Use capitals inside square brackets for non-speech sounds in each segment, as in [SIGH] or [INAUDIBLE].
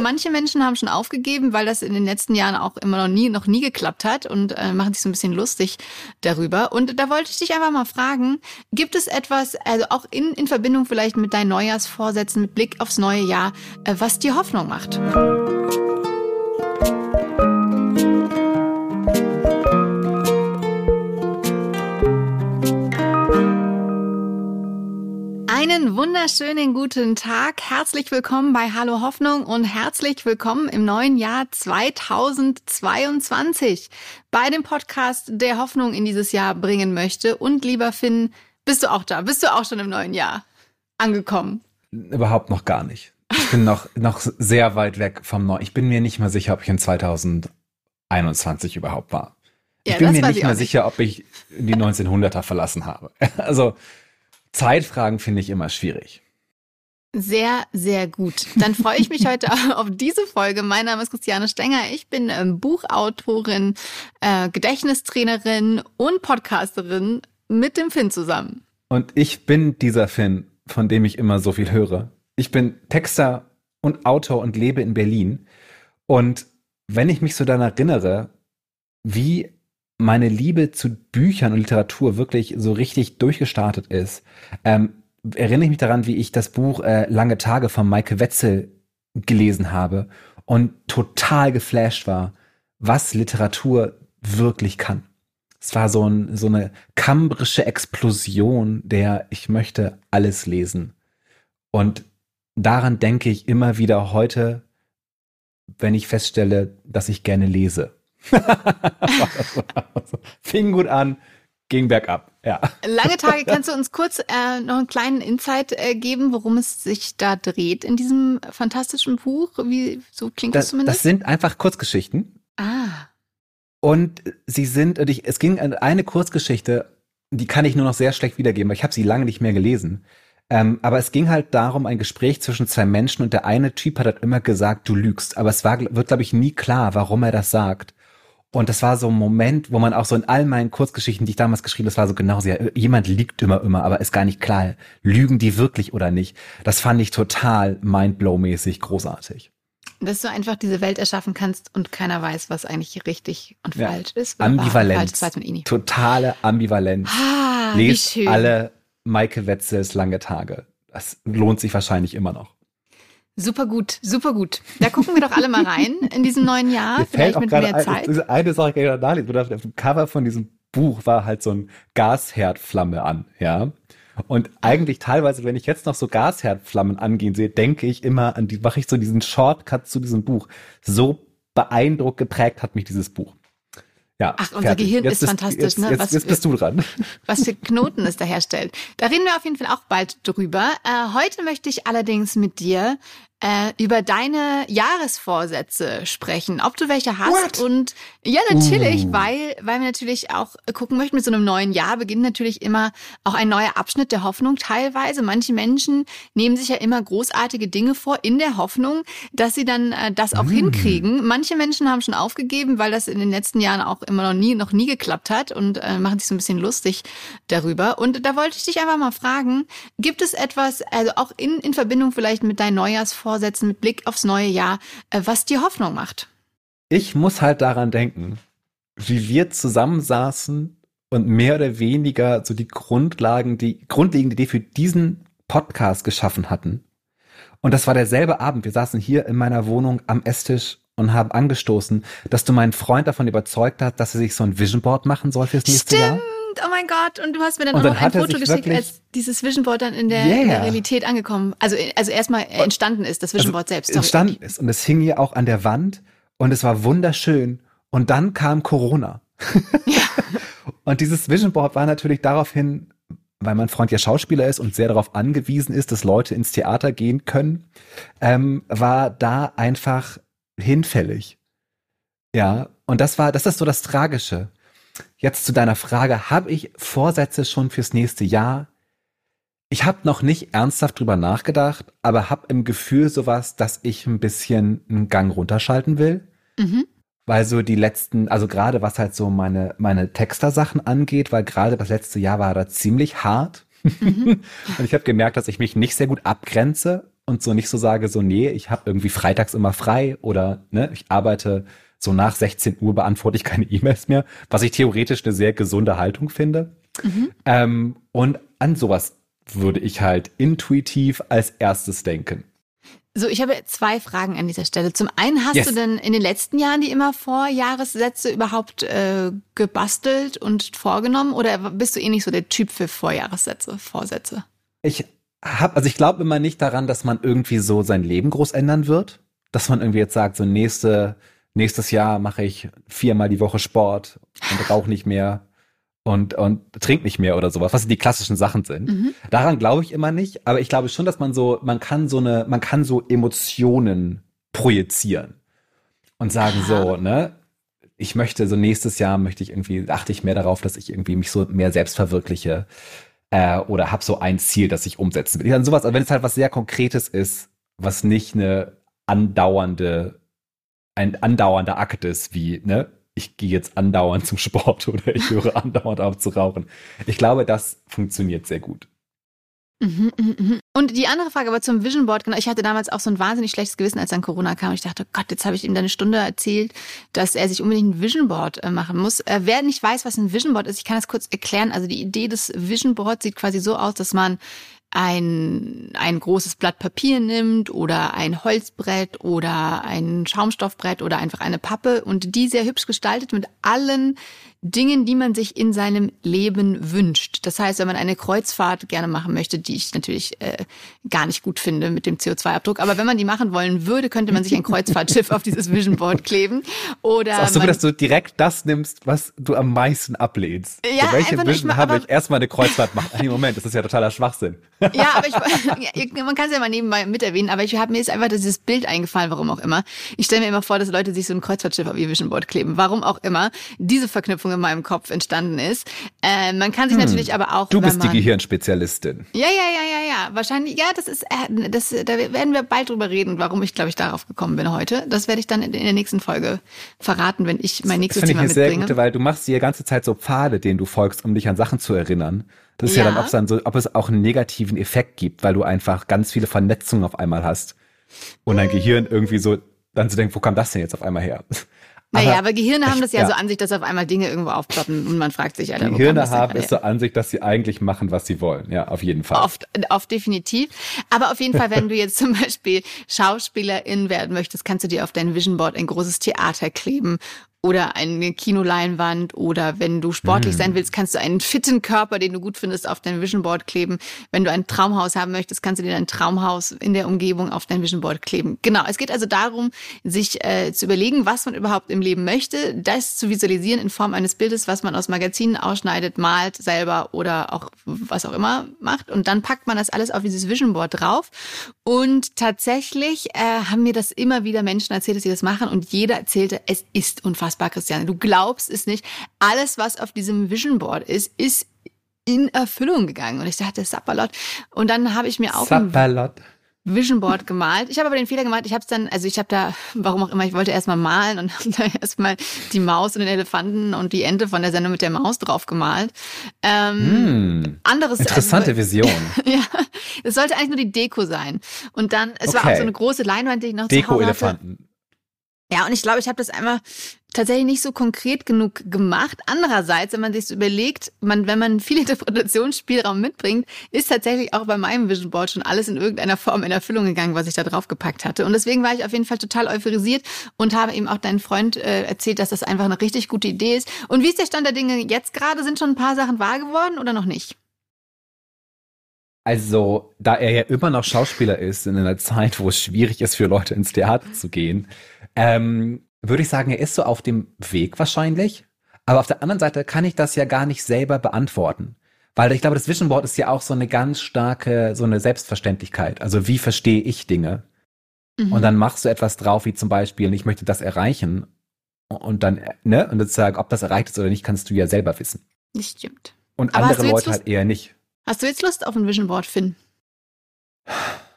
manche Menschen haben schon aufgegeben, weil das in den letzten Jahren auch immer noch nie, noch nie geklappt hat und äh, machen sich so ein bisschen lustig darüber. Und da wollte ich dich einfach mal fragen, gibt es etwas, also auch in, in Verbindung vielleicht mit deinen Neujahrsvorsätzen, mit Blick aufs neue Jahr, äh, was dir Hoffnung macht? Einen wunderschönen guten Tag. Herzlich willkommen bei Hallo Hoffnung und herzlich willkommen im neuen Jahr 2022 bei dem Podcast, der Hoffnung in dieses Jahr bringen möchte. Und lieber Finn, bist du auch da? Bist du auch schon im neuen Jahr angekommen? Überhaupt noch gar nicht. Ich bin noch, [LAUGHS] noch sehr weit weg vom Neuen. Ich bin mir nicht mal sicher, ob ich in 2021 überhaupt war. Ich ja, bin mir nicht mal sicher, ob ich die 1900er verlassen habe. [LAUGHS] Also, Zeitfragen finde ich immer schwierig. Sehr, sehr gut. Dann freue ich mich heute [LAUGHS] auf diese Folge. Mein Name ist Christiane Stenger. Ich bin ähm, Buchautorin, äh, Gedächtnistrainerin und Podcasterin mit dem Finn zusammen. Und ich bin dieser Finn, von dem ich immer so viel höre. Ich bin Texter und Autor und lebe in Berlin. Und wenn ich mich so daran erinnere, wie meine Liebe zu Büchern und Literatur wirklich so richtig durchgestartet ist, ähm, erinnere ich mich daran, wie ich das Buch äh, Lange Tage von Maike Wetzel gelesen habe und total geflasht war, was Literatur wirklich kann. Es war so, ein, so eine kambrische Explosion der ich möchte alles lesen. Und daran denke ich immer wieder heute, wenn ich feststelle, dass ich gerne lese. [LAUGHS] Fing gut an, ging bergab. Ja. Lange Tage, kannst du uns kurz äh, noch einen kleinen Insight äh, geben, worum es sich da dreht in diesem fantastischen Buch? Wie so klingt das, das zumindest? Das sind einfach Kurzgeschichten. Ah. Und sie sind, und ich, es ging eine Kurzgeschichte, die kann ich nur noch sehr schlecht wiedergeben, weil ich habe sie lange nicht mehr gelesen. Ähm, aber es ging halt darum, ein Gespräch zwischen zwei Menschen und der eine Typ hat halt immer gesagt, du lügst. Aber es war, wird, glaube ich, nie klar, warum er das sagt. Und das war so ein Moment, wo man auch so in all meinen Kurzgeschichten, die ich damals geschrieben habe, das war so genau so, jemand liegt immer, immer, aber ist gar nicht klar, lügen die wirklich oder nicht. Das fand ich total mindblow-mäßig großartig. Dass du einfach diese Welt erschaffen kannst und keiner weiß, was eigentlich richtig und ja. falsch ist. Ambivalenz. Falsch, eh Totale Ambivalenz. Ah, Lest alle Maike Wetzels lange Tage. Das lohnt sich wahrscheinlich immer noch. Super gut, super gut. Da gucken wir doch alle mal rein in diesem neuen Jahr. Vielleicht mit mehr Zeit. Ein, eine Sache kann ich noch nachlesen. Auf dem Cover von diesem Buch war halt so ein Gasherdflamme an, ja. Und eigentlich teilweise, wenn ich jetzt noch so Gasherdflammen angehen sehe, denke ich immer an die, mache ich so diesen Shortcut zu diesem Buch. So beeindruckt geprägt hat mich dieses Buch. Ja, Ach, unser fertig. Gehirn jetzt ist fantastisch, jetzt, ne? Jetzt, was, jetzt bist du dran. [LAUGHS] Was für Knoten es da herstellt. Da reden wir auf jeden Fall auch bald drüber. Äh, heute möchte ich allerdings mit dir äh, über deine Jahresvorsätze sprechen, ob du welche hast What? und ja natürlich, uh. weil weil wir natürlich auch gucken möchten mit so einem neuen Jahr beginnt natürlich immer auch ein neuer Abschnitt der Hoffnung teilweise. Manche Menschen nehmen sich ja immer großartige Dinge vor in der Hoffnung, dass sie dann äh, das auch mm. hinkriegen. Manche Menschen haben schon aufgegeben, weil das in den letzten Jahren auch immer noch nie noch nie geklappt hat und äh, machen sich so ein bisschen lustig darüber. Und da wollte ich dich einfach mal fragen, gibt es etwas, also auch in in Verbindung vielleicht mit deinen Neujahrsvorsätzen Vorsätzen mit Blick aufs neue Jahr, äh, was dir Hoffnung macht? Ich muss halt daran denken, wie wir zusammensaßen und mehr oder weniger so die Grundlagen, die grundlegende Idee für diesen Podcast geschaffen hatten. Und das war derselbe Abend. Wir saßen hier in meiner Wohnung am Esstisch und haben angestoßen, dass du meinen Freund davon überzeugt hast, dass er sich so ein Vision Board machen soll fürs nächste Stimmt. Jahr oh mein Gott. Und du hast mir dann und auch noch ein Foto geschickt, als dieses Vision Board dann in der, yeah. in der Realität angekommen, also, also erstmal entstanden ist, das Vision also Board selbst. Sorry. Entstanden ist. Und es hing hier auch an der Wand und es war wunderschön. Und dann kam Corona. Ja. [LAUGHS] und dieses Vision Board war natürlich daraufhin, weil mein Freund ja Schauspieler ist und sehr darauf angewiesen ist, dass Leute ins Theater gehen können, ähm, war da einfach hinfällig. Ja, und das war, das ist so das Tragische. Jetzt zu deiner Frage, habe ich Vorsätze schon fürs nächste Jahr? Ich habe noch nicht ernsthaft drüber nachgedacht, aber habe im Gefühl sowas, dass ich ein bisschen einen Gang runterschalten will. Mhm. Weil so die letzten, also gerade was halt so meine, meine Texter-Sachen angeht, weil gerade das letzte Jahr war da ziemlich hart. Mhm. [LAUGHS] und ich habe gemerkt, dass ich mich nicht sehr gut abgrenze und so nicht so sage, so nee, ich habe irgendwie freitags immer frei oder ne, ich arbeite so nach 16 Uhr beantworte ich keine E-Mails mehr, was ich theoretisch eine sehr gesunde Haltung finde. Mhm. Ähm, und an sowas würde ich halt intuitiv als erstes denken. So, ich habe zwei Fragen an dieser Stelle. Zum einen, hast yes. du denn in den letzten Jahren die immer Vorjahressätze überhaupt äh, gebastelt und vorgenommen oder bist du eh nicht so der Typ für Vorjahressätze, Vorsätze? Ich habe, also ich glaube immer nicht daran, dass man irgendwie so sein Leben groß ändern wird, dass man irgendwie jetzt sagt, so nächste nächstes Jahr mache ich viermal die Woche Sport und rauche nicht mehr und, und trink nicht mehr oder sowas, was die klassischen Sachen sind. Mhm. Daran glaube ich immer nicht, aber ich glaube schon, dass man so, man kann so eine, man kann so Emotionen projizieren und sagen Aha. so, ne, ich möchte so nächstes Jahr möchte ich irgendwie, achte ich mehr darauf, dass ich irgendwie mich so mehr selbst verwirkliche äh, oder habe so ein Ziel, das ich umsetzen will. Dann sowas, wenn es halt was sehr Konkretes ist, was nicht eine andauernde, ein andauernder Akt ist, wie, ne, ich gehe jetzt andauernd zum Sport [LAUGHS] oder ich höre andauernd auf zu rauchen. Ich glaube, das funktioniert sehr gut. Mhm, mhm, mhm. Und die andere Frage aber zum Vision Board, genau, ich hatte damals auch so ein wahnsinnig schlechtes Gewissen, als dann Corona kam. Ich dachte, Gott, jetzt habe ich ihm da eine Stunde erzählt, dass er sich unbedingt ein Vision Board äh, machen muss. Äh, wer nicht weiß, was ein Vision Board ist, ich kann das kurz erklären. Also die Idee des Vision Board sieht quasi so aus, dass man ein, ein großes Blatt Papier nimmt oder ein Holzbrett oder ein Schaumstoffbrett oder einfach eine Pappe und die sehr hübsch gestaltet mit allen Dingen, die man sich in seinem Leben wünscht. Das heißt, wenn man eine Kreuzfahrt gerne machen möchte, die ich natürlich äh, gar nicht gut finde mit dem CO2-Abdruck, aber wenn man die machen wollen würde, könnte man sich ein Kreuzfahrtschiff auf dieses Vision Board kleben. Oder ist auch so, dass du direkt das nimmst, was du am meisten ablehnst. Ja, so, welche Vision habe ich erstmal eine Kreuzfahrt machen? Nee, Moment, das ist ja totaler Schwachsinn. Ja, aber ich, [LAUGHS] man kann es ja mal nebenbei mit erwähnen, aber ich habe mir ist einfach dieses Bild eingefallen, warum auch immer. Ich stelle mir immer vor, dass Leute sich so ein Kreuzfahrtschiff auf ihr Vision Board kleben. Warum auch immer. Diese Verknüpfung in meinem Kopf entstanden ist. Äh, man kann sich hm. natürlich aber auch. Du bist man, die Gehirnspezialistin. Ja, ja, ja, ja, ja. Wahrscheinlich, ja, das ist, äh, das, da werden wir bald drüber reden, warum ich, glaube ich, darauf gekommen bin heute. Das werde ich dann in, in der nächsten Folge verraten, wenn ich mein nächstes das Thema ich eine mitbringe. Sehr gute, weil du machst die ganze Zeit so Pfade, denen du folgst, um dich an Sachen zu erinnern. Das ist ja, ja dann, ob es dann so, ob es auch einen negativen Effekt gibt, weil du einfach ganz viele Vernetzungen auf einmal hast. Und dein hm. Gehirn irgendwie so dann zu denken, wo kam das denn jetzt auf einmal her? Naja, aber Gehirne haben das ja, ja, so an sich, dass auf einmal Dinge irgendwo aufploppen und man fragt sich, Alter, Gehirne haben es so an sich, dass sie eigentlich machen, was sie wollen. Ja, auf jeden Fall. Oft, oft definitiv. Aber auf jeden Fall, wenn du jetzt [LAUGHS] zum Beispiel Schauspielerin werden möchtest, kannst du dir auf dein Vision Board ein großes Theater kleben oder eine Kinoleinwand oder wenn du sportlich mm. sein willst, kannst du einen fitten Körper, den du gut findest, auf dein Vision Board kleben. Wenn du ein Traumhaus haben möchtest, kannst du dir ein Traumhaus in der Umgebung auf dein Vision Board kleben. Genau, es geht also darum, sich äh, zu überlegen, was man überhaupt im Leben möchte, das zu visualisieren in Form eines Bildes, was man aus Magazinen ausschneidet, malt selber oder auch was auch immer macht und dann packt man das alles auf dieses Vision Board drauf und tatsächlich äh, haben mir das immer wieder Menschen erzählt, dass sie das machen und jeder erzählte, es ist unfassbar unfassbar, Christiane. Du glaubst es nicht. Alles, was auf diesem Vision Board ist, ist in Erfüllung gegangen. Und ich dachte, Sapperlot. Und dann habe ich mir auch Sapperlot. ein Vision Board gemalt. Ich habe aber den Fehler gemacht, ich habe es dann, also ich habe da, warum auch immer, ich wollte erstmal malen und [LAUGHS] habe da erstmal die Maus und den Elefanten und die Ente von der Sendung mit der Maus drauf gemalt. Ähm, hm, anderes. Interessante also, Vision. [LAUGHS] ja, es sollte eigentlich nur die Deko sein. Und dann, es okay. war auch so eine große Leinwand, die ich noch Deko-Elefanten. Ja, und ich glaube, ich habe das einmal tatsächlich nicht so konkret genug gemacht. Andererseits, wenn man sich so überlegt, man, wenn man viel [LAUGHS] Interpretationsspielraum mitbringt, ist tatsächlich auch bei meinem Vision Board schon alles in irgendeiner Form in Erfüllung gegangen, was ich da drauf gepackt hatte. Und deswegen war ich auf jeden Fall total euphorisiert und habe eben auch deinen Freund äh, erzählt, dass das einfach eine richtig gute Idee ist. Und wie ist der Stand der Dinge jetzt gerade? Sind schon ein paar Sachen wahr geworden oder noch nicht? Also, da er ja immer noch Schauspieler ist, in einer Zeit, wo es schwierig ist für Leute ins Theater zu gehen, ähm, würde ich sagen, er ist so auf dem Weg wahrscheinlich. Aber auf der anderen Seite kann ich das ja gar nicht selber beantworten. Weil ich glaube, das Vision Board ist ja auch so eine ganz starke, so eine Selbstverständlichkeit. Also wie verstehe ich Dinge? Mhm. Und dann machst du etwas drauf, wie zum Beispiel, ich möchte das erreichen. Und dann, ne, und sozusagen, ob das erreicht ist oder nicht, kannst du ja selber wissen. Das stimmt. Und Aber andere Leute Lust, halt eher nicht. Hast du jetzt Lust auf ein Vision Board, Finn? [SIGHS]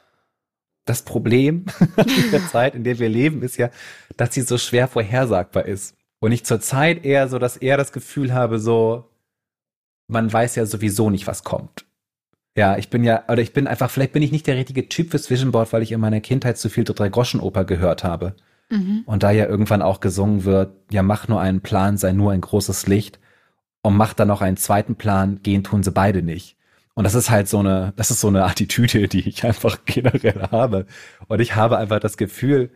das Problem [LAUGHS] in der Zeit, in der wir leben, ist ja, dass sie so schwer vorhersagbar ist. Und ich zur Zeit eher so, dass eher das Gefühl habe, so, man weiß ja sowieso nicht, was kommt. Ja, ich bin ja, oder ich bin einfach, vielleicht bin ich nicht der richtige Typ fürs Vision Board, weil ich in meiner Kindheit zu viel Drei-Groschen-Oper gehört habe. Mhm. Und da ja irgendwann auch gesungen wird, ja, mach nur einen Plan, sei nur ein großes Licht und mach dann noch einen zweiten Plan, gehen tun sie beide nicht. Und das ist halt so eine, das ist so eine Attitüde, die ich einfach generell habe. Und ich habe einfach das Gefühl,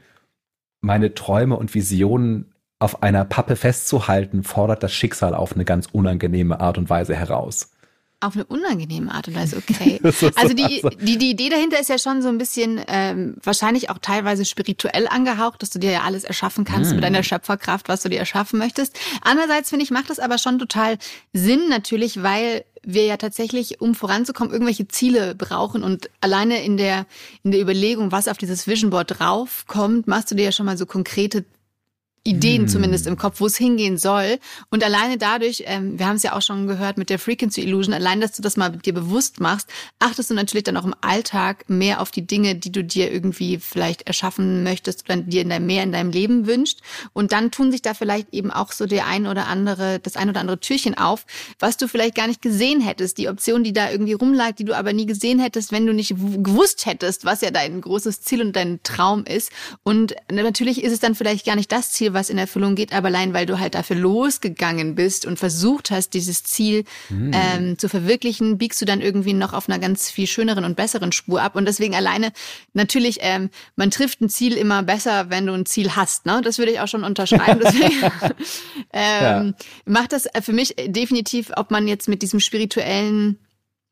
meine Träume und Visionen auf einer Pappe festzuhalten, fordert das Schicksal auf eine ganz unangenehme Art und Weise heraus. Auf eine unangenehme Art und Weise, [LAUGHS] okay. also die, die, die Idee dahinter ist ja schon so ein bisschen ähm, wahrscheinlich auch teilweise spirituell angehaucht, dass du dir ja alles erschaffen kannst mm. mit deiner Schöpferkraft, was du dir erschaffen möchtest. Andererseits finde ich, macht das aber schon total Sinn natürlich, weil wir ja tatsächlich, um voranzukommen, irgendwelche Ziele brauchen und alleine in der, in der Überlegung, was auf dieses Vision Board draufkommt, machst du dir ja schon mal so konkrete Ideen hm. zumindest im Kopf, wo es hingehen soll. Und alleine dadurch, ähm, wir haben es ja auch schon gehört mit der Frequency Illusion, allein, dass du das mal dir bewusst machst, achtest du natürlich dann auch im Alltag mehr auf die Dinge, die du dir irgendwie vielleicht erschaffen möchtest oder dir in deinem, mehr in deinem Leben wünscht. Und dann tun sich da vielleicht eben auch so der ein oder andere, das ein oder andere Türchen auf, was du vielleicht gar nicht gesehen hättest. Die Option, die da irgendwie rumlag, die du aber nie gesehen hättest, wenn du nicht gewusst hättest, was ja dein großes Ziel und dein Traum ist. Und natürlich ist es dann vielleicht gar nicht das Ziel, was in Erfüllung geht, aber allein weil du halt dafür losgegangen bist und versucht hast, dieses Ziel mhm. ähm, zu verwirklichen, biegst du dann irgendwie noch auf einer ganz viel schöneren und besseren Spur ab. Und deswegen alleine, natürlich, ähm, man trifft ein Ziel immer besser, wenn du ein Ziel hast. Ne? Das würde ich auch schon unterschreiben. [LAUGHS] Deswegen ähm, ja. macht das für mich definitiv, ob man jetzt mit diesem spirituellen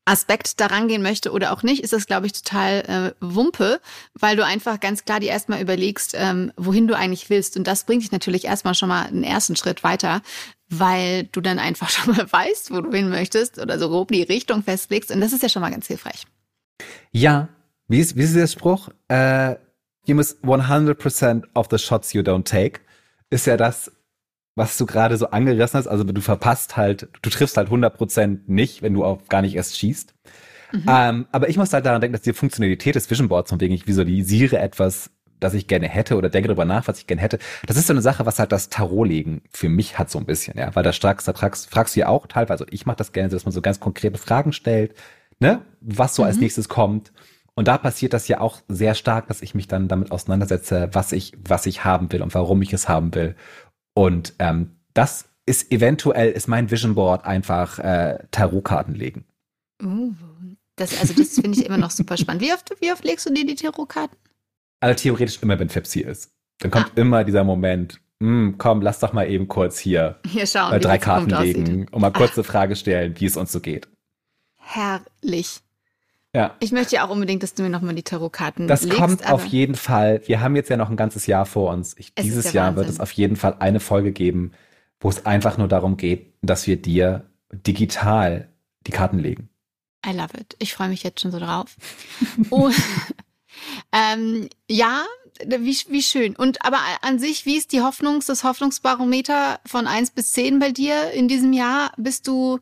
Aspekt daran gehen möchte oder auch nicht, ist das, glaube ich, total äh, Wumpe, weil du einfach ganz klar dir erstmal überlegst, ähm, wohin du eigentlich willst. Und das bringt dich natürlich erstmal schon mal einen ersten Schritt weiter, weil du dann einfach [LAUGHS] schon mal weißt, wo du hin möchtest oder so grob die Richtung festlegst. Und das ist ja schon mal ganz hilfreich. Ja, wie ist, wie ist der Spruch? Uh, you miss 100% of the shots you don't take. Ist ja das, was du gerade so angerissen hast. Also du verpasst halt, du triffst halt 100% nicht, wenn du auch gar nicht erst schießt. Mhm. Ähm, aber ich muss halt daran denken, dass die Funktionalität des Vision Boards, von wegen ich visualisiere etwas, das ich gerne hätte oder denke darüber nach, was ich gerne hätte. Das ist so eine Sache, was halt das Tarotlegen für mich hat so ein bisschen, ja, weil da fragst, da fragst, fragst du ja auch teilweise, also ich mache das gerne, dass man so ganz konkrete Fragen stellt, ne, was so mhm. als nächstes kommt. Und da passiert das ja auch sehr stark, dass ich mich dann damit auseinandersetze, was ich, was ich haben will und warum ich es haben will. Und ähm, das ist eventuell, ist mein Vision Board einfach äh, Tarotkarten legen. Uh, das, also das finde ich immer noch super spannend. Wie oft, wie oft legst du dir die Tarotkarten? Also theoretisch immer, wenn Fepsi ist. Dann kommt ah. immer dieser Moment, hm, komm, lass doch mal eben kurz hier, hier schauen, äh, drei Karten legen aussieht. und mal kurz Ach. eine Frage stellen, wie es uns so geht. Herrlich. Ja. Ich möchte ja auch unbedingt, dass du mir nochmal die Tarotkarten Das legst, kommt auf jeden Fall. Wir haben jetzt ja noch ein ganzes Jahr vor uns. Ich, dieses Jahr Wahnsinn. wird es auf jeden Fall eine Folge geben, wo es einfach nur darum geht, dass wir dir digital die Karten legen. I love it. Ich freue mich jetzt schon so drauf. [LAUGHS] oh, ähm, ja, wie, wie schön. Und aber an sich, wie ist die Hoffnungs, das Hoffnungsbarometer von eins bis zehn bei dir in diesem Jahr? Bist du,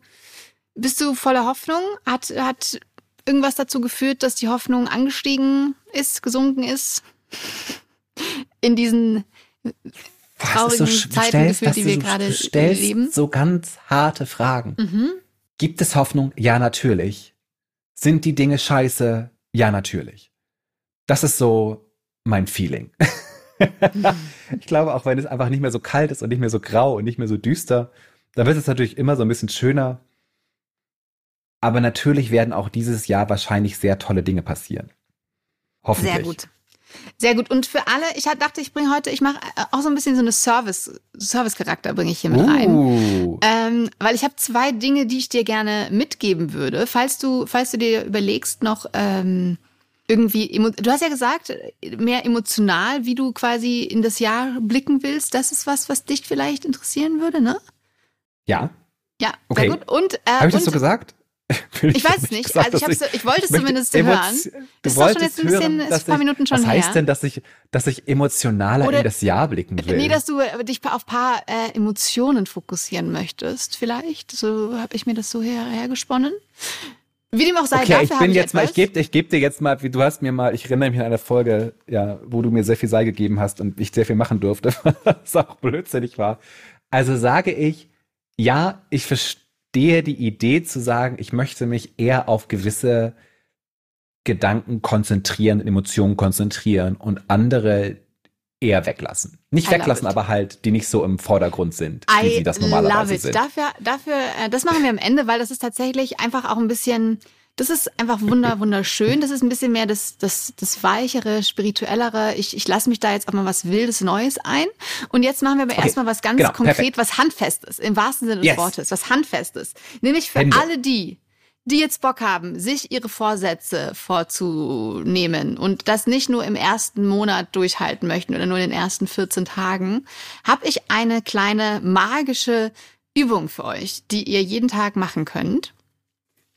bist du voller Hoffnung? Hat, hat irgendwas dazu geführt, dass die Hoffnung angestiegen ist, gesunken ist? In diesen traurigen so, Zeiten stellst, gefühlt, die wir gerade leben? so ganz harte Fragen. Mhm. Gibt es Hoffnung? Ja, natürlich. Sind die Dinge scheiße? Ja, natürlich. Das ist so mein Feeling. [LAUGHS] ich glaube, auch wenn es einfach nicht mehr so kalt ist und nicht mehr so grau und nicht mehr so düster, dann wird es natürlich immer so ein bisschen schöner. Aber natürlich werden auch dieses Jahr wahrscheinlich sehr tolle Dinge passieren. Hoffentlich. Sehr gut. Sehr gut. Und für alle, ich dachte, ich bringe heute, ich mache äh, auch so ein bisschen so eine Service, Service-Charakter bringe ich hier mit uh. rein. Ähm, weil ich habe zwei Dinge, die ich dir gerne mitgeben würde. Falls du, falls du dir überlegst, noch ähm, irgendwie, du hast ja gesagt, mehr emotional, wie du quasi in das Jahr blicken willst. Das ist was, was dich vielleicht interessieren würde, ne? Ja. Ja, okay. sehr gut. Und, äh, Habe ich das so gesagt? [LAUGHS] ich, ich weiß es nicht. Gesagt, also ich, so, ich wollte es zumindest hören. Du ist doch schon jetzt ein bisschen, hören, ein paar Minuten schon was her. Was heißt denn, dass ich, dass ich emotionaler Oder, in das Jahr blicken will? Nee, dass du dich auf paar äh, Emotionen fokussieren möchtest, vielleicht. So habe ich mir das so her, hergesponnen. Wie dem auch sei, okay, ich bin jetzt mal, ich gebe ich geb dir jetzt mal, wie du hast mir mal, ich erinnere mich an eine Folge, ja, wo du mir sehr viel Sei gegeben hast und ich sehr viel machen durfte, [LAUGHS] was auch blödsinnig war. Also sage ich, ja, ich verstehe dir die Idee zu sagen, ich möchte mich eher auf gewisse Gedanken konzentrieren, Emotionen konzentrieren und andere eher weglassen. Nicht I weglassen, aber halt, die nicht so im Vordergrund sind, wie I sie das normalerweise love it. sind. Dafür, dafür, äh, das machen wir am Ende, weil das ist tatsächlich einfach auch ein bisschen, das ist einfach wunder, wunderschön. Das ist ein bisschen mehr das, das, das weichere, spirituellere. Ich, ich lasse mich da jetzt auch mal was Wildes, Neues ein. Und jetzt machen wir aber okay. erstmal was ganz genau, konkret, perfekt. was Handfestes, im wahrsten Sinne des yes. Wortes, was Handfestes. Nämlich für Hände. alle die, die jetzt Bock haben, sich ihre Vorsätze vorzunehmen und das nicht nur im ersten Monat durchhalten möchten oder nur in den ersten 14 Tagen, habe ich eine kleine magische Übung für euch, die ihr jeden Tag machen könnt.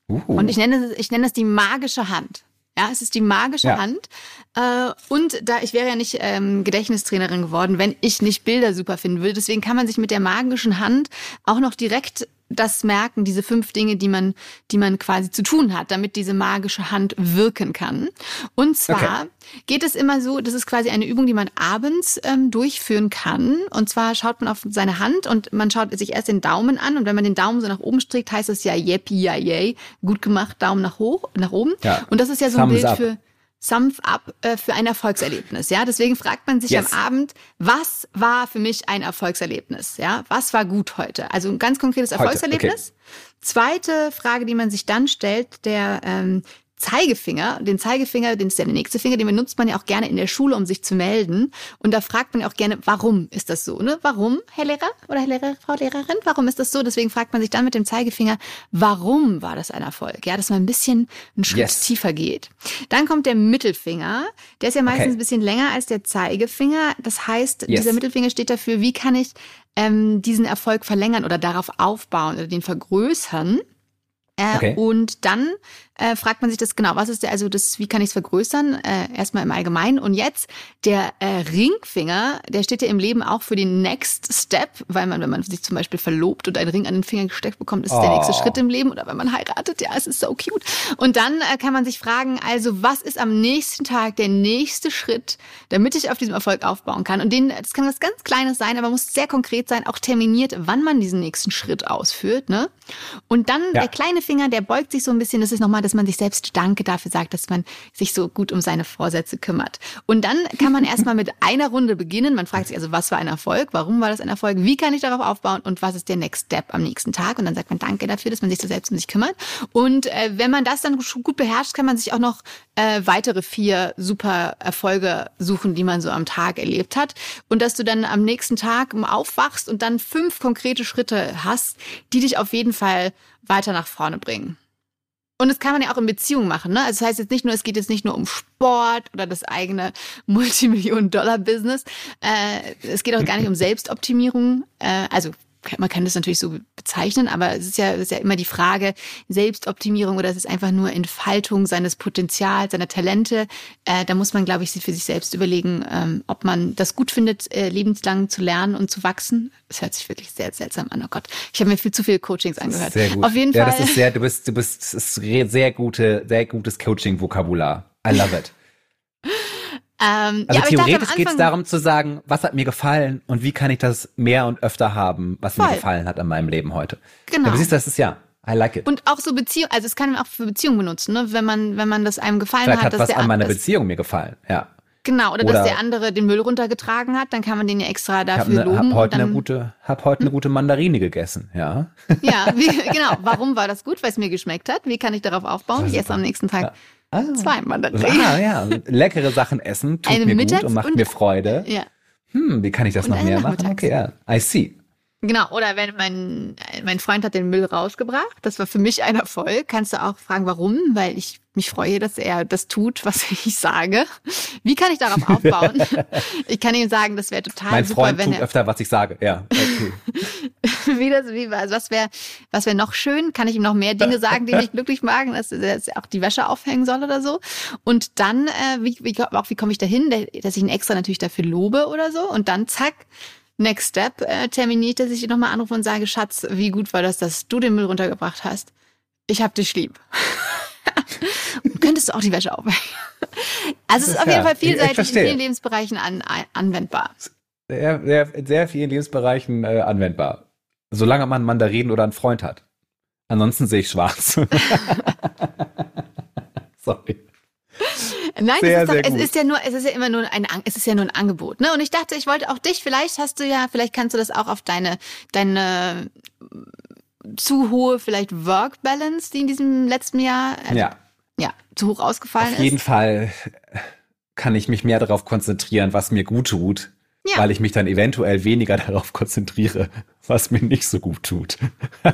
Uh. Und ich nenne, ich nenne es die magische Hand. Ja, es ist die magische ja. Hand. Äh, und da ich wäre ja nicht ähm, Gedächtnistrainerin geworden, wenn ich nicht Bilder super finden würde. Deswegen kann man sich mit der magischen Hand auch noch direkt das merken, diese fünf Dinge, die man, die man quasi zu tun hat, damit diese magische Hand wirken kann. Und zwar okay. geht es immer so, das ist quasi eine Übung, die man abends ähm, durchführen kann. Und zwar schaut man auf seine Hand und man schaut sich erst den Daumen an. Und wenn man den Daumen so nach oben streckt, heißt es ja yeppi, ja, yay. Gut gemacht, Daumen nach hoch, nach oben. Ja. Und das ist ja so ein Thumbs Bild up. für Thumbs up äh, für ein Erfolgserlebnis. Ja, deswegen fragt man sich yes. am Abend, was war für mich ein Erfolgserlebnis? Ja, was war gut heute? Also ein ganz konkretes Erfolgserlebnis. Okay. Zweite Frage, die man sich dann stellt, der ähm, Zeigefinger, den Zeigefinger, den ist ja der nächste Finger, den benutzt man ja auch gerne in der Schule, um sich zu melden. Und da fragt man ja auch gerne, warum ist das so? Ne? Warum, Herr Lehrer oder Herr Lehrer, Frau Lehrerin, warum ist das so? Deswegen fragt man sich dann mit dem Zeigefinger, warum war das ein Erfolg? Ja, dass man ein bisschen einen Schritt yes. tiefer geht. Dann kommt der Mittelfinger, der ist ja meistens okay. ein bisschen länger als der Zeigefinger. Das heißt, yes. dieser Mittelfinger steht dafür, wie kann ich ähm, diesen Erfolg verlängern oder darauf aufbauen oder den vergrößern. Äh, okay. Und dann äh, fragt man sich das genau, was ist der, also das, wie kann ich es vergrößern? Äh, erstmal im Allgemeinen. Und jetzt der äh, Ringfinger, der steht ja im Leben auch für den Next Step, weil man, wenn man sich zum Beispiel verlobt und einen Ring an den Finger gesteckt bekommt, ist oh. der nächste oh. Schritt im Leben. Oder wenn man heiratet, ja, es ist so cute. Und dann äh, kann man sich fragen, also was ist am nächsten Tag der nächste Schritt, damit ich auf diesem Erfolg aufbauen kann? Und den, das kann was ganz Kleines sein, aber muss sehr konkret sein, auch terminiert, wann man diesen nächsten Schritt ausführt. Ne? Und dann ja. der kleine Finger, der beugt sich so ein bisschen, das ist nochmal dass man sich selbst Danke dafür sagt, dass man sich so gut um seine Vorsätze kümmert. Und dann kann man erstmal mit [LAUGHS] einer Runde beginnen. Man fragt sich also, was war ein Erfolg? Warum war das ein Erfolg? Wie kann ich darauf aufbauen? Und was ist der Next Step am nächsten Tag? Und dann sagt man Danke dafür, dass man sich so selbst um sich kümmert. Und äh, wenn man das dann gut beherrscht, kann man sich auch noch äh, weitere vier super Erfolge suchen, die man so am Tag erlebt hat. Und dass du dann am nächsten Tag aufwachst und dann fünf konkrete Schritte hast, die dich auf jeden Fall weiter nach vorne bringen. Und das kann man ja auch in Beziehungen machen. Ne? Also das heißt jetzt nicht nur, es geht jetzt nicht nur um Sport oder das eigene [LAUGHS] Multimillionen-Dollar-Business. Äh, es geht auch gar nicht um Selbstoptimierung. Äh, also man kann das natürlich so bezeichnen, aber es ist ja, es ist ja immer die Frage, Selbstoptimierung oder es ist einfach nur Entfaltung seines Potenzials, seiner Talente. Äh, da muss man, glaube ich, für sich selbst überlegen, ähm, ob man das gut findet, äh, lebenslang zu lernen und zu wachsen. Das hört sich wirklich sehr seltsam an. Oh Gott, ich habe mir viel zu viele Coachings angehört. Sehr gut. Auf jeden ja, Fall. Ja, das ist sehr, du bist, du bist, sehr gute, sehr gutes Coaching-Vokabular. I love it. Ähm, also ja, theoretisch geht es darum zu sagen, was hat mir gefallen und wie kann ich das mehr und öfter haben, was voll. mir gefallen hat an meinem Leben heute. Genau. Ja, du siehst, das ist ja, I like it. Und auch so Beziehung, also es kann man auch für Beziehungen benutzen, ne? wenn man, wenn man das einem gefallen Vielleicht hat. hat was an meiner Beziehung mir gefallen, ja. Genau, oder, oder, dass der andere den Müll runtergetragen hat, dann kann man den ja extra dafür ich hab ne, loben. Hab heute dann, eine gute, hab heute eine gute Mandarine gegessen, ja. Ja, wie, genau. Warum war das gut? Weil es mir geschmeckt hat. Wie kann ich darauf aufbauen? Ich esse am nächsten Tag ja. Ah. Zwei Mandarinen. Ah, ja. Leckere Sachen essen, tut Eine mir Mittags gut und macht und, mir Freude. Ja. Hm, wie kann ich das und noch mehr machen? Okay, ja. I see. Genau, oder wenn mein, mein Freund hat den Müll rausgebracht, das war für mich ein Erfolg, kannst du auch fragen, warum? Weil ich mich freue, dass er das tut, [LAUGHS] was ich sage. Wie kann ich darauf aufbauen? [LAUGHS] ich kann ihm sagen, das wäre total mein super, Freund wenn tut er öfter, was ich sage, ja. Okay. [LAUGHS] wie das, wie, also was wäre was wäre noch schön? Kann ich ihm noch mehr Dinge sagen, die mich glücklich machen, dass er auch die Wäsche aufhängen soll oder so? Und dann, äh, wie, wie, auch wie komme ich dahin, dass ich ihn extra natürlich dafür lobe oder so? Und dann zack, Next Step äh, terminiert, dass ich ihn nochmal anrufe und sage, Schatz, wie gut war das, dass du den Müll runtergebracht hast? Ich hab dich lieb. [LAUGHS] könntest du auch die Wäsche aufhängen? Also es ist auf jeden Fall vielseitig in vielen Lebensbereichen an, anwendbar. Sehr, sehr, sehr vielen Lebensbereichen äh, anwendbar. Solange man Mandarinen oder einen Freund hat. Ansonsten sehe ich schwarz. [LAUGHS] Sorry. Nein, sehr, es, ist doch, es ist ja nur, es ist ja immer nur ein, es ist ja nur ein Angebot, ne? Und ich dachte, ich wollte auch dich, vielleicht hast du ja, vielleicht kannst du das auch auf deine, deine zu hohe vielleicht Work Balance, die in diesem letzten Jahr also, ja. ja zu hoch ausgefallen ist. Auf jeden Fall kann ich mich mehr darauf konzentrieren, was mir gut tut, ja. weil ich mich dann eventuell weniger [LAUGHS] darauf konzentriere, was mir nicht so gut tut. [LAUGHS]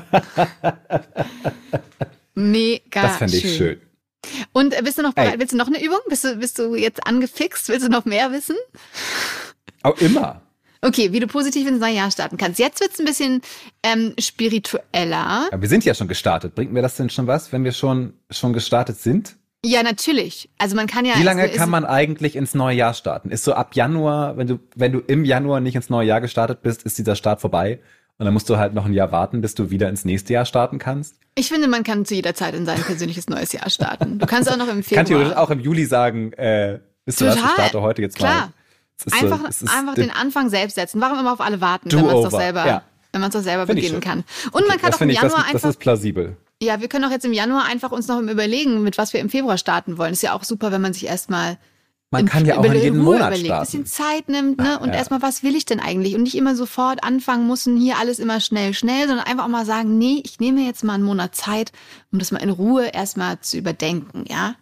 Mega. Das fände ich schön. schön. Und äh, bist du noch bereit? Ey. Willst du noch eine Übung? Bist du, bist du jetzt angefixt? Willst du noch mehr wissen? Auch immer. Okay, wie du positiv ins neue Jahr starten kannst. Jetzt wird's ein bisschen ähm, spiritueller. Ja, wir sind ja schon gestartet. Bringt mir das denn schon was, wenn wir schon, schon gestartet sind? Ja, natürlich. Also man kann ja. Wie lange also, kann man eigentlich ins neue Jahr starten? Ist so ab Januar, wenn du, wenn du im Januar nicht ins neue Jahr gestartet bist, ist dieser Start vorbei. Und dann musst du halt noch ein Jahr warten, bis du wieder ins nächste Jahr starten kannst. Ich finde, man kann zu jeder Zeit in sein persönliches neues Jahr starten. Du kannst auch noch im Februar. Kann theoretisch auch im Juli sagen, äh, bist du was, ich starte heute jetzt Klar. mal. Einfach, so, einfach den Anfang selbst setzen. Warum immer auf alle warten, wenn man es doch selber, ja. wenn man es doch selber Find beginnen kann. Und okay, man kann auch im Januar ich, das, einfach. Das ist plausibel. Ja, wir können auch jetzt im Januar einfach uns noch überlegen, mit was wir im Februar starten wollen. Ist ja auch super, wenn man sich erstmal man kann ja auch in Ruhe Monat überlegt, starten. bisschen Zeit nimmt, ne? Und ja. erstmal, was will ich denn eigentlich? Und nicht immer sofort anfangen müssen, hier alles immer schnell, schnell, sondern einfach auch mal sagen, nee, ich nehme jetzt mal einen Monat Zeit, um das mal in Ruhe erstmal zu überdenken, ja?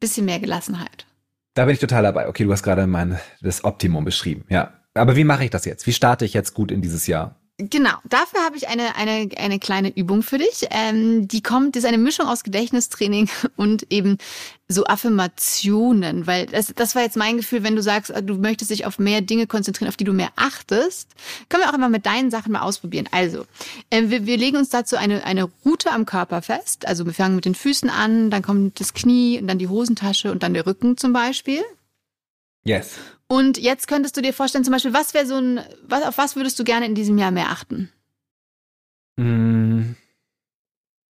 Bisschen mehr Gelassenheit. Da bin ich total dabei. Okay, du hast gerade mein, das Optimum beschrieben, ja. Aber wie mache ich das jetzt? Wie starte ich jetzt gut in dieses Jahr? Genau, dafür habe ich eine, eine, eine kleine Übung für dich. Ähm, die kommt, ist eine Mischung aus Gedächtnistraining [LAUGHS] und eben so Affirmationen, weil das, das war jetzt mein Gefühl, wenn du sagst, du möchtest dich auf mehr Dinge konzentrieren, auf die du mehr achtest, können wir auch immer mit deinen Sachen mal ausprobieren. Also, äh, wir, wir legen uns dazu eine, eine Route am Körper fest. Also wir fangen mit den Füßen an, dann kommt das Knie und dann die Hosentasche und dann der Rücken zum Beispiel. Yes. Und jetzt könntest du dir vorstellen, zum Beispiel, was wäre so ein, was, auf was würdest du gerne in diesem Jahr mehr achten? Mm,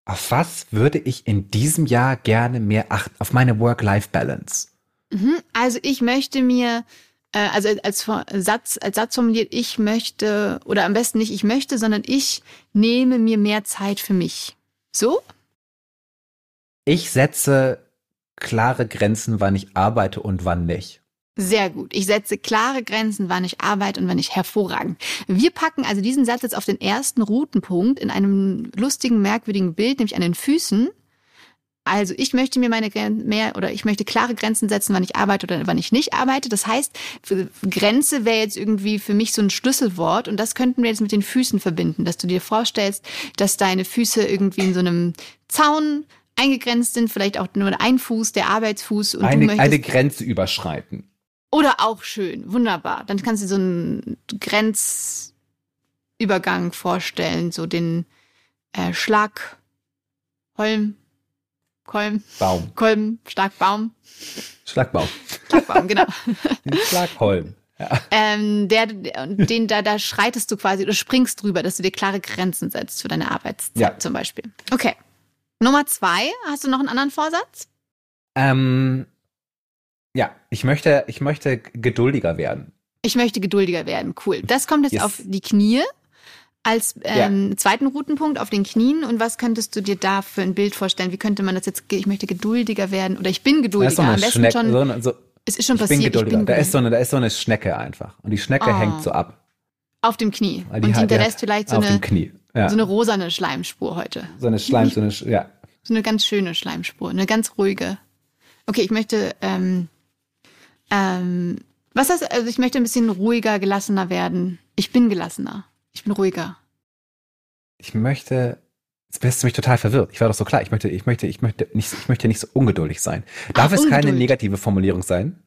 auf was würde ich in diesem Jahr gerne mehr achten? Auf meine Work-Life-Balance. Mhm, also ich möchte mir, äh, also als Satz, als Satz formuliert, ich möchte, oder am besten nicht ich möchte, sondern ich nehme mir mehr Zeit für mich. So? Ich setze klare Grenzen, wann ich arbeite und wann nicht. Sehr gut. Ich setze klare Grenzen, wann ich arbeite und wann ich hervorragend. Wir packen also diesen Satz jetzt auf den ersten Routenpunkt in einem lustigen, merkwürdigen Bild, nämlich an den Füßen. Also ich möchte mir meine mehr oder ich möchte klare Grenzen setzen, wann ich arbeite oder wann ich nicht arbeite. Das heißt, Grenze wäre jetzt irgendwie für mich so ein Schlüsselwort und das könnten wir jetzt mit den Füßen verbinden, dass du dir vorstellst, dass deine Füße irgendwie in so einem Zaun eingegrenzt sind, vielleicht auch nur ein Fuß, der Arbeitsfuß und eine, du möchtest eine Grenze überschreiten. Oder auch schön, wunderbar. Dann kannst du so einen Grenzübergang vorstellen, so den äh, Schlag, Holm, Kolm, Baum, Kolm, Schlagbaum. Schlagbaum. Schlagbaum, genau. [LAUGHS] Schlagholm. Ja. Ähm, der, den da, da schreitest du quasi oder springst drüber, dass du dir klare Grenzen setzt für deine Arbeitszeit ja. zum Beispiel. Okay. Nummer zwei, hast du noch einen anderen Vorsatz? Ähm, ja, ich möchte, ich möchte geduldiger werden. Ich möchte geduldiger werden. Cool. Das kommt jetzt yes. auf die Knie als ähm, ja. zweiten Routenpunkt auf den Knien. Und was könntest du dir da für ein Bild vorstellen? Wie könnte man das jetzt? Ich möchte geduldiger werden oder ich bin geduldiger. Am besten schon. So eine, so, es ist schon ich passiert. Bin geduldiger. Bin da ist so eine, da ist so eine Schnecke einfach und die Schnecke oh. hängt so ab. Auf dem Knie. und die hinterlässt vielleicht so eine, ja. so eine rosane Schleimspur heute. So eine Schleim, so eine, ja. So eine ganz schöne Schleimspur, eine ganz ruhige. Okay, ich möchte ähm, ähm, was heißt, also ich möchte ein bisschen ruhiger, gelassener werden. Ich bin gelassener. Ich bin ruhiger. Ich möchte, jetzt bist du mich total verwirrt. Ich war doch so klar, ich möchte, ich möchte, ich möchte nicht, ich möchte nicht so ungeduldig sein. Darf Ach, es Ungeduld. keine negative Formulierung sein?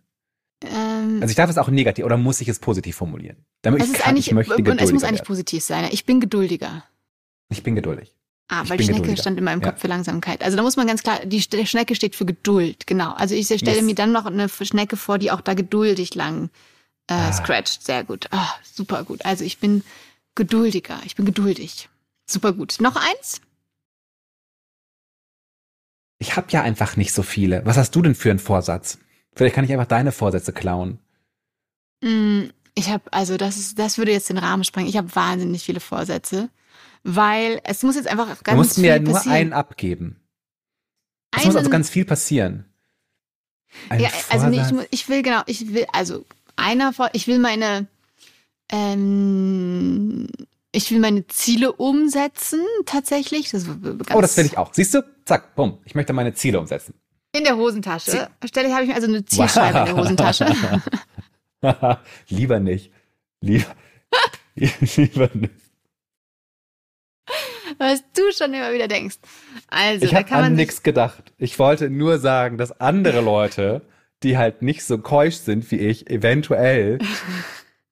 Ähm, also ich darf es auch negativ oder muss ich es positiv formulieren? Damit es ich kann, ich möchte geduldiger Es muss eigentlich werden. positiv sein. Ich bin geduldiger. Ich bin geduldig. Ah, weil die Schnecke geduldiger. stand in meinem Kopf ja. für Langsamkeit. Also da muss man ganz klar, die Schnecke steht für Geduld, genau. Also ich stelle yes. mir dann noch eine Schnecke vor, die auch da geduldig lang äh, ah. scratcht. Sehr gut. Oh, super gut. Also ich bin geduldiger. Ich bin geduldig. Super gut. Noch eins? Ich habe ja einfach nicht so viele. Was hast du denn für einen Vorsatz? Vielleicht kann ich einfach deine Vorsätze klauen. Mm, ich habe, also das ist, das würde jetzt den Rahmen sprengen. Ich habe wahnsinnig viele Vorsätze. Weil es muss jetzt einfach ganz Du musst viel mir nur passieren. einen abgeben. Es muss also ganz viel passieren. Ein ja, also nee, ich, ich will genau, ich will, also einer von, ich will meine, ähm, ich will meine Ziele umsetzen, tatsächlich. Das, oh, das will ich auch. Siehst du? Zack, bumm. Ich möchte meine Ziele umsetzen. In der Hosentasche. Stelle habe ich mir also eine Zielscheibe in der [LAUGHS] Hosentasche. [LAUGHS] Lieber nicht. Lieber, [LAUGHS] lieber nicht. Was du schon immer wieder denkst. Also, Ich habe an nichts gedacht. Ich wollte nur sagen, dass andere Leute, die halt nicht so keusch sind wie ich, eventuell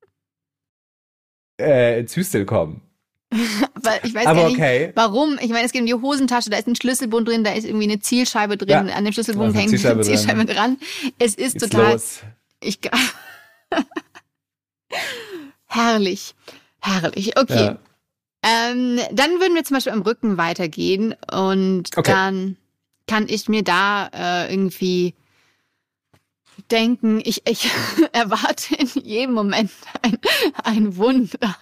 [LAUGHS] äh, ins Hüstel kommen. aber ich weiß Aber nicht, okay. warum. Ich meine, es geht um die Hosentasche, da ist ein Schlüsselbund drin, da ist irgendwie eine Zielscheibe drin, Ja, an dem Schlüsselbund hängt eine Zielscheibe Zielscheibe dran. Es ist Geht's total, los. ich, [LAUGHS] herrlich, herrlich. Okay. Ja. Ähm, dann würden wir zum Beispiel am Rücken weitergehen und Okay. dann kann ich mir da äh, irgendwie denken, ich, ich [LAUGHS] erwarte in jedem Moment ein, ein Wunder.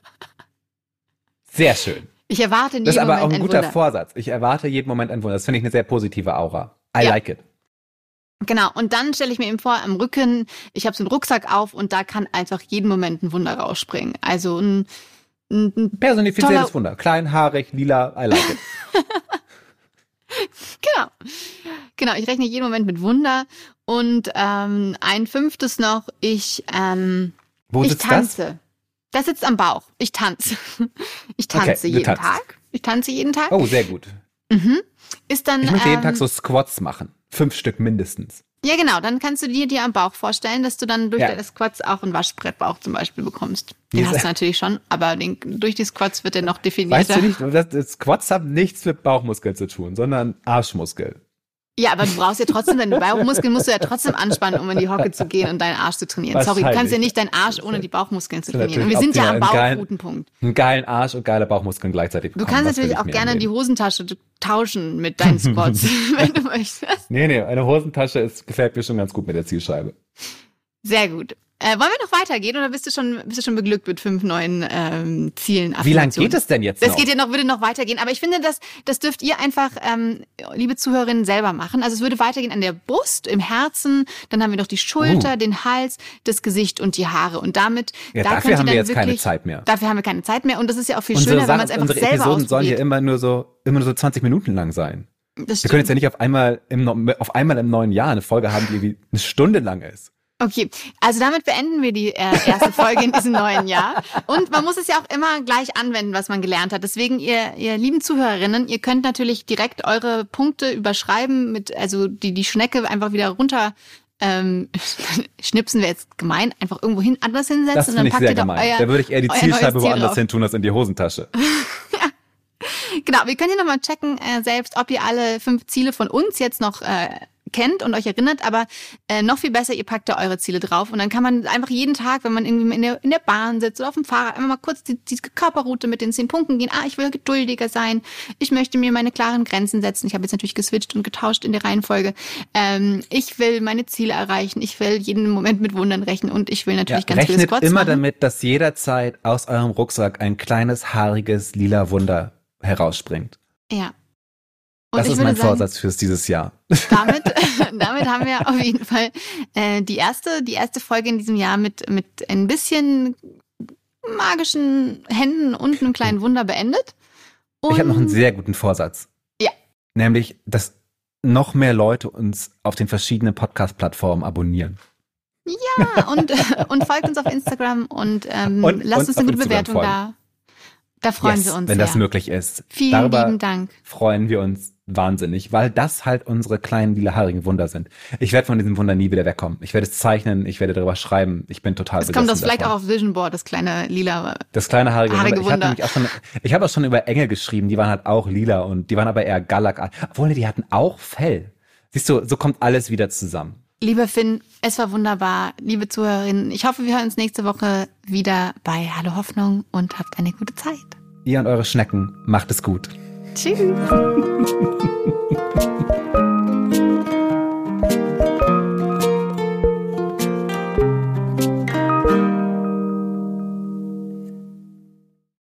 Sehr schön. Ich erwarte in Das ist jedem aber auch Moment ein ein guter Wunder. Vorsatz. Ich erwarte jeden Moment ein Wunder. Das finde ich eine sehr positive Aura. I Ja. like it. Genau, und dann stelle ich mir eben vor, am Rücken, ich habe so einen Rucksack auf und da kann einfach jeden Moment ein Wunder rausspringen. Also ein, ein, ein Personifiziertes Toller- Wunder. Klein, haarig, lila, I like it. [LAUGHS] Genau. Genau, ich rechne jeden Moment mit Wunder. Und ähm, ein fünftes noch, ich, ähm, Wo ich sitzt das? tanze. Das? sitzt am Bauch. Ich tanze. [LAUGHS] Ich tanze Okay, jeden. Tag. Ich tanze jeden Tag. Oh, sehr gut. Mhm. Ist dann. Ich möchte jeden ähm, Tag so Squats machen. Fünf Stück mindestens. Ja, genau. Dann kannst du dir dir am Bauch vorstellen, dass du dann durch Ja. deine Squats auch einen Waschbrettbauch zum Beispiel bekommst. Den Diese- hast du natürlich schon, aber den, durch die Squats wird der noch definierter. Weißt du nicht, das, das Squats haben nichts mit Bauchmuskeln zu tun, sondern Arschmuskel. Ja, aber du brauchst ja trotzdem, deine Bauchmuskeln musst du ja trotzdem anspannen, um in die Hocke zu gehen und deinen Arsch zu trainieren. Sorry, du kannst ja nicht deinen Arsch ohne die Bauchmuskeln zu Das trainieren. Und wir sind ja am. Einen geilen- Bauchrutenpunkt. Einen geilen Arsch und geile Bauchmuskeln gleichzeitig Du bekommen. kannst Was will natürlich ich auch gerne im die? Hosentasche tauschen mit deinen Squats, [LAUGHS] [LAUGHS] wenn du möchtest. Nee, nee, eine Hosentasche ist, gefällt mir schon ganz gut mit der Zielscheibe. Sehr gut. Äh, wollen wir noch weitergehen oder bist du schon, bist du schon beglückt mit fünf neuen ähm, Zielen? Wie lange geht es denn jetzt Das noch? geht ja noch, würde noch weitergehen. Aber ich finde, das, das dürft ihr einfach, ähm, liebe Zuhörerinnen, selber machen. Also es würde weitergehen an der Brust, im Herzen, dann haben wir noch die Schulter, Uh. den Hals, das Gesicht und die Haare. Und damit, Ja, da dafür könnt ihr haben wir jetzt keine wirklich, Zeit mehr. Dafür haben wir keine Zeit mehr. Und das ist ja auch viel unsere schöner, wenn man es einfach unsere selber Episoden sollen ja ausprobiert. immer nur so, immer nur so 20 Minuten lang sein. Das Wir können jetzt ja nicht auf einmal im, auf einmal im neuen Jahr eine Folge haben, die irgendwie eine Stunde lang ist. Okay, also damit beenden wir die äh, erste Folge in diesem neuen Jahr. Und man muss es ja auch immer gleich anwenden, was man gelernt hat. Deswegen, ihr, ihr lieben Zuhörerinnen, ihr könnt natürlich direkt eure Punkte überschreiben, mit, also die, die Schnecke einfach wieder runter ähm, [LAUGHS] schnipsen wir jetzt gemein, einfach irgendwo hin, anders hinsetzen Das und dann ich packt sehr ihr da gemein. euer, da würde ich eher die Zielscheibe woanders hin tun als in die Hosentasche. [LAUGHS] Genau, wir können ja nochmal checken äh, selbst, ob ihr alle fünf Ziele von uns jetzt noch äh, kennt und euch erinnert, aber äh, noch viel besser, ihr packt da eure Ziele drauf und dann kann man einfach jeden Tag, wenn man irgendwie in der, in der Bahn sitzt oder auf dem Fahrrad, einfach mal kurz die, die Körperroute mit den zehn Punkten gehen. Ah, ich will geduldiger sein, ich möchte mir meine klaren Grenzen setzen. Ich habe jetzt natürlich geswitcht und getauscht in der Reihenfolge. Ähm, ich will meine Ziele erreichen, ich will jeden Moment mit Wundern rechnen und ich will Ja, natürlich ganz viele rechnet Squats immer machen. damit, dass jederzeit aus eurem Rucksack ein kleines, haariges, lila Wunder herausspringt. Ja. Und Das ist mein sagen, Vorsatz fürs dieses Jahr. [LAUGHS] damit, [LAUGHS] damit haben wir auf jeden Fall äh, die erste, die erste Folge in diesem Jahr mit, mit ein bisschen magischen Händen und einem kleinen Wunder beendet. Und Ich habe noch einen sehr guten Vorsatz. Ja. Nämlich, dass noch mehr Leute uns auf den verschiedenen Podcast-Plattformen abonnieren. ja, und, [LAUGHS] und folgt uns auf Instagram und, ähm, Und lasst uns eine gute Instagram Bewertung folgen. da. Da freuen Yes, wir uns wenn sehr. das möglich ist. Vielen Darüber lieben Dank. freuen wir uns wahnsinnig, weil das halt unsere kleinen lila haarigen Wunder sind. Ich werde von diesem Wunder nie wieder wegkommen. Ich werde es zeichnen, ich werde darüber schreiben. Ich bin total Es kommt das vielleicht davon. auch auf Vision Board, das kleine lila. Das kleine haarige, Haarige Wunder. Ich habe auch schon, ich habe auch schon über Engel geschrieben, die waren halt auch lila und die waren aber eher Galack. Obwohl, die hatten auch Fell. Siehst du, so kommt alles wieder zusammen. Lieber Finn, es war wunderbar. Liebe Zuhörerinnen, ich hoffe, wir hören uns nächste Woche wieder bei Hallo Hoffnung und habt eine gute Zeit. Ihr und eure Schnecken, macht es gut. Tschüss. [LAUGHS]